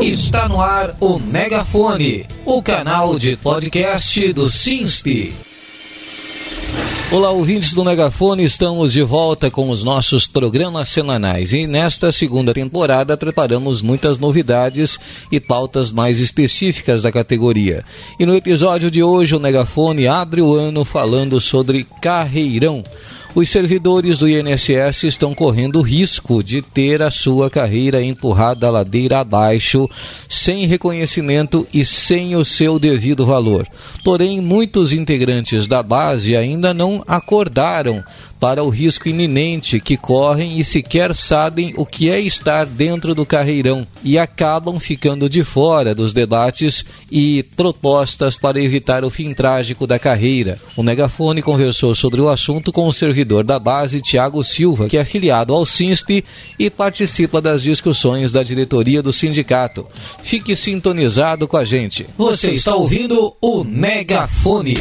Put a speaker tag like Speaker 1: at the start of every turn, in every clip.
Speaker 1: Está no ar o Megafone, o canal de podcast do Sinste. Olá, ouvintes do Megafone, estamos de volta com os nossos programas semanais e nesta segunda temporada preparamos muitas novidades e pautas mais específicas da categoria. E no episódio de hoje o Megafone abre o ano falando sobre Carreirão os servidores do INSS estão correndo risco de ter a sua carreira empurrada ladeira abaixo, sem reconhecimento e sem o seu devido valor. Porém, muitos integrantes da base ainda não acordaram para o risco iminente que correm e sequer sabem o que é estar dentro do carreirão e acabam ficando de fora dos debates e propostas para evitar o fim trágico da carreira. O Megafone conversou sobre o assunto com o servidor da base, Tiago Silva, que é afiliado ao SINSP e participa das discussões da diretoria do sindicato. Fique sintonizado com a gente. Você está ouvindo o Megafone.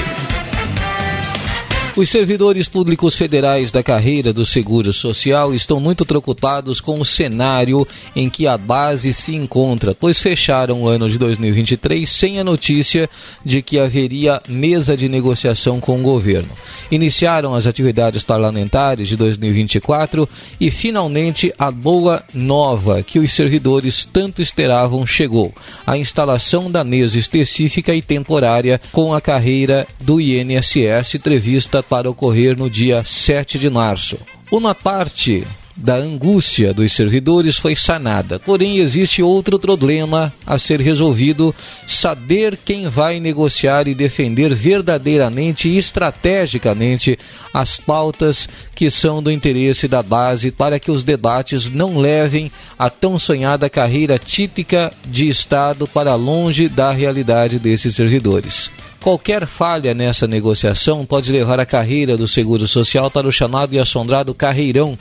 Speaker 1: Os servidores públicos federais da carreira do Seguro Social estão muito preocupados com o cenário em que a base se encontra, pois fecharam o ano de 2023 sem a notícia de que haveria mesa de negociação com o governo. Iniciaram as atividades parlamentares de 2024 e finalmente a boa nova que os servidores tanto esperavam chegou: a instalação da mesa específica e temporária com a carreira do INSS prevista para ocorrer no dia 7 de março. Uma parte da angústia dos servidores foi sanada. Porém, existe outro problema a ser resolvido: saber quem vai negociar e defender verdadeiramente e estrategicamente as pautas que são do interesse da base para que os debates não levem a tão sonhada carreira típica de Estado para longe da realidade desses servidores. Qualquer falha nessa negociação pode levar a carreira do Seguro Social para o chamado e assombrado carreirão,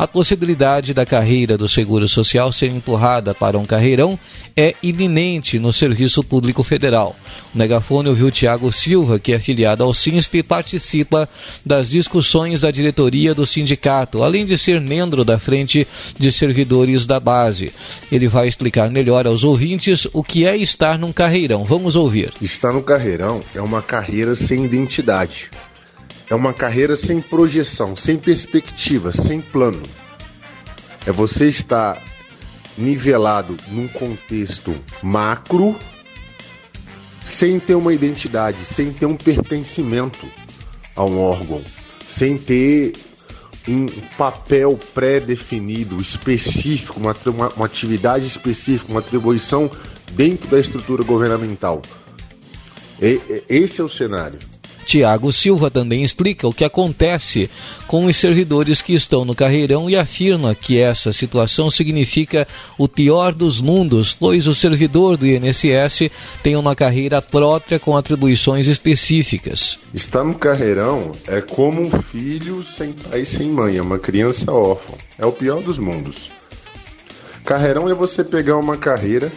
Speaker 1: a possibilidade da carreira do Seguro Social ser empurrada para um carreirão é iminente no Serviço Público Federal. O megafone ouviu Tiago Silva, que é filiado ao SINSP e participa das discussões da diretoria do sindicato, além de ser membro da frente de servidores da base. Ele vai explicar melhor aos ouvintes o que é estar num carreirão. Vamos ouvir.
Speaker 2: Estar no carreirão é uma carreira sem identidade é uma carreira sem projeção, sem perspectiva, sem plano. É você estar nivelado num contexto macro, sem ter uma identidade, sem ter um pertencimento a um órgão, sem ter um papel pré-definido, específico, uma, uma, uma atividade específica, uma atribuição dentro da estrutura governamental. E, esse é o cenário.
Speaker 1: Tiago Silva também explica o que acontece com os servidores que estão no carreirão e afirma que essa situação significa o pior dos mundos, pois o servidor do INSS tem uma carreira própria com atribuições específicas.
Speaker 2: Estar no carreirão é como um filho sem pai e sem mãe, é uma criança órfã. É o pior dos mundos. Carreirão é você pegar uma carreira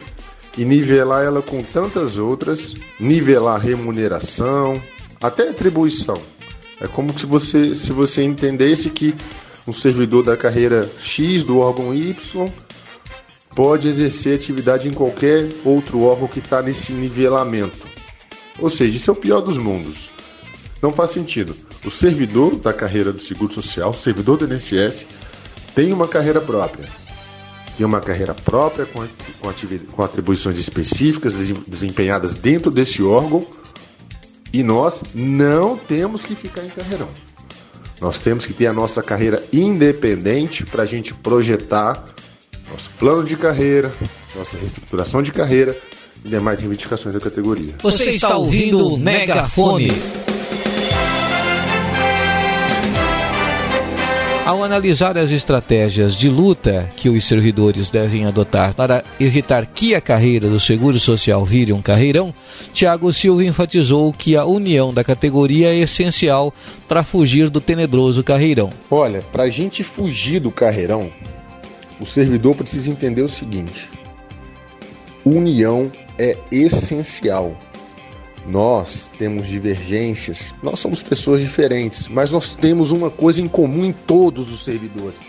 Speaker 2: e nivelar ela com tantas outras, nivelar remuneração, até atribuição. É como se você, se você entendesse que um servidor da carreira X do órgão Y pode exercer atividade em qualquer outro órgão que está nesse nivelamento. Ou seja, isso é o pior dos mundos. Não faz sentido. O servidor da carreira do Seguro Social, o servidor do INSS, tem uma carreira própria. Tem uma carreira própria com, com atribuições específicas desempenhadas dentro desse órgão e nós não temos que ficar em carreirão. Nós temos que ter a nossa carreira independente para a gente projetar nosso plano de carreira, nossa reestruturação de carreira e demais reivindicações da categoria.
Speaker 1: Você está ouvindo o Megafone. Ao analisar as estratégias de luta que os servidores devem adotar para evitar que a carreira do Seguro Social vire um carreirão, Tiago Silva enfatizou que a união da categoria é essencial para fugir do tenebroso carreirão.
Speaker 2: Olha, para a gente fugir do carreirão, o servidor precisa entender o seguinte: união é essencial. Nós temos divergências, nós somos pessoas diferentes, mas nós temos uma coisa em comum em todos os servidores.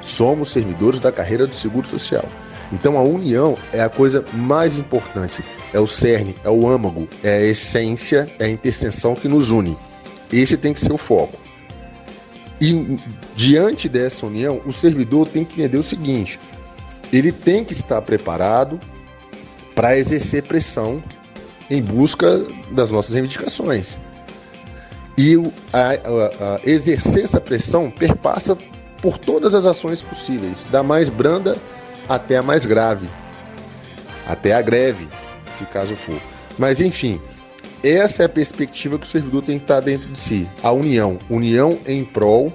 Speaker 2: Somos servidores da carreira do Seguro Social. Então a união é a coisa mais importante, é o cerne, é o âmago, é a essência, é a interseção que nos une. Esse tem que ser o foco. E diante dessa união, o servidor tem que entender o seguinte: ele tem que estar preparado para exercer pressão em busca das nossas reivindicações. E a, a, a exercer essa pressão perpassa por todas as ações possíveis, da mais branda até a mais grave, até a greve, se caso for. Mas enfim, essa é a perspectiva que o servidor tem que estar dentro de si, a união, união em prol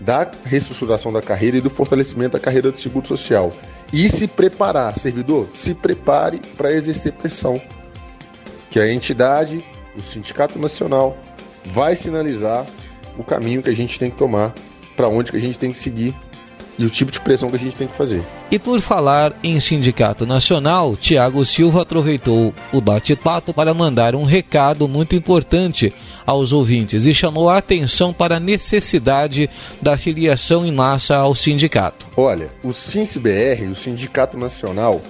Speaker 2: da reestruturação da carreira e do fortalecimento da carreira do seguro social. E se preparar, servidor, se prepare para exercer pressão. Que a entidade, o Sindicato Nacional, vai sinalizar o caminho que a gente tem que tomar, para onde que a gente tem que seguir e o tipo de pressão que a gente tem que fazer.
Speaker 1: E por falar em Sindicato Nacional, Tiago Silva aproveitou o bate-papo para mandar um recado muito importante aos ouvintes e chamou a atenção para a necessidade da filiação em massa ao sindicato.
Speaker 2: Olha, o SINCBR, o Sindicato Nacional,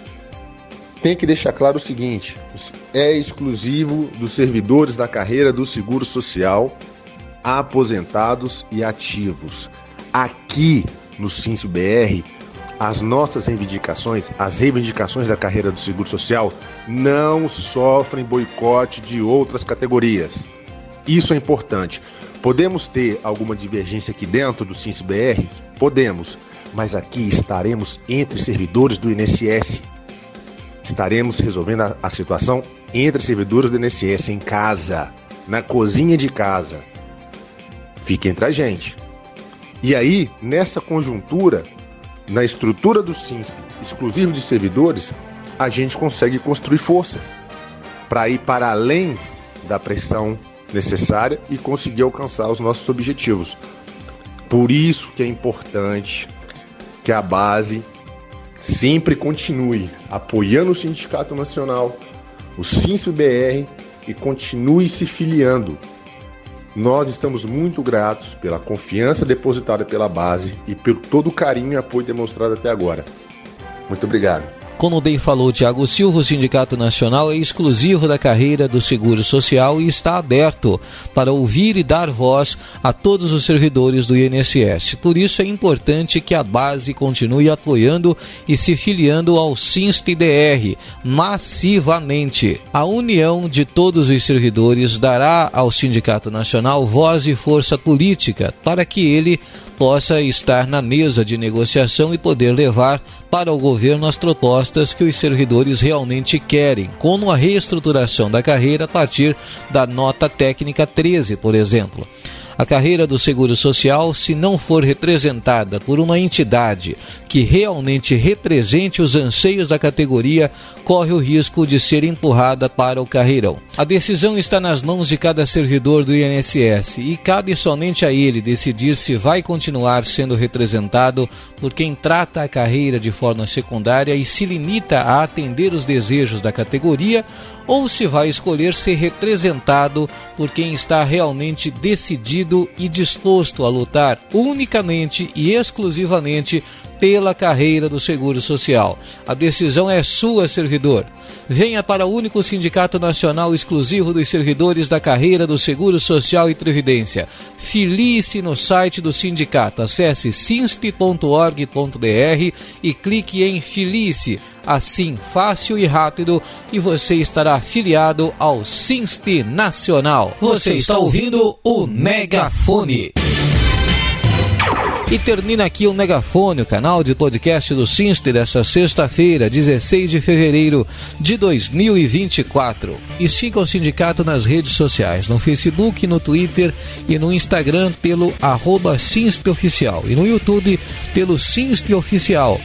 Speaker 2: tem que deixar claro o seguinte: é exclusivo dos servidores da carreira do Seguro Social, aposentados e ativos. Aqui no Cinso BR, as nossas reivindicações, as reivindicações da carreira do Seguro Social, não sofrem boicote de outras categorias. Isso é importante. Podemos ter alguma divergência aqui dentro do Cinso BR? Podemos, mas aqui estaremos entre servidores do INSS. Estaremos resolvendo a, a situação entre servidores do INSS em casa, na cozinha de casa. Fique entre a gente. E aí, nessa conjuntura, na estrutura do SINSP exclusivo de servidores, a gente consegue construir força para ir para além da pressão necessária e conseguir alcançar os nossos objetivos. Por isso que é importante que a base sempre continue apoiando o Sindicato Nacional, o SINSP-BR e continue se filiando nós estamos muito gratos pela confiança depositada pela base e por todo o carinho e apoio demonstrado até agora. Muito obrigado.
Speaker 1: Como bem falou Tiago Silva, o Sindicato Nacional é exclusivo da carreira do Seguro Social e está aberto para ouvir e dar voz a todos os servidores do INSS. Por isso é importante que a base continue apoiando e se filiando ao SINST-DR massivamente. A união de todos os servidores dará ao Sindicato Nacional voz e força política para que ele possa estar na mesa de negociação e poder levar para o governo as propostas que os servidores realmente querem, como a reestruturação da carreira a partir da nota técnica 13, por exemplo. A carreira do Seguro Social, se não for representada por uma entidade que realmente represente os anseios da categoria, corre o risco de ser empurrada para o carreirão. A decisão está nas mãos de cada servidor do INSS e cabe somente a ele decidir se vai continuar sendo representado por quem trata a carreira de forma secundária e se limita a atender os desejos da categoria ou se vai escolher ser representado por quem está realmente decidido e disposto a lutar unicamente e exclusivamente pela carreira do Seguro Social. A decisão é sua, servidor. Venha para o único sindicato nacional exclusivo dos servidores da carreira do Seguro Social e Previdência. Filie-se no site do sindicato. Acesse sinst.org.br e clique em Filie-se. Assim, fácil e rápido, e você estará afiliado ao Sinst Nacional. Você está ouvindo o Megafone. E termina aqui o Megafone, o canal de podcast do Sinster dessa sexta-feira, 16 de fevereiro de 2024. E siga o sindicato nas redes sociais, no Facebook, no Twitter e no Instagram pelo arroba Oficial e no YouTube pelo Sinster Oficial.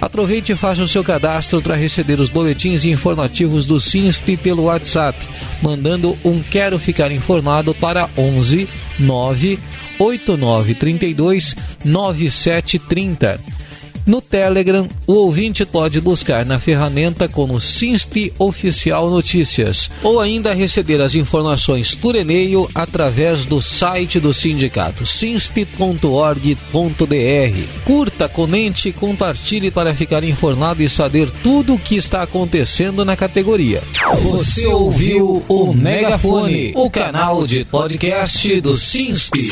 Speaker 1: Aproveite e faça o seu cadastro para receber os boletins informativos do Sinst pelo WhatsApp, mandando um Quero Ficar Informado para 11 9 8932 9730. No Telegram, o ouvinte pode buscar na ferramenta como Sinste Oficial Notícias ou ainda receber as informações por e-mail através do site do sindicato sinste.org.br. Curta, comente e compartilhe para ficar informado e saber tudo o que está acontecendo na categoria. Você ouviu o Megafone, o canal de podcast do Sinste.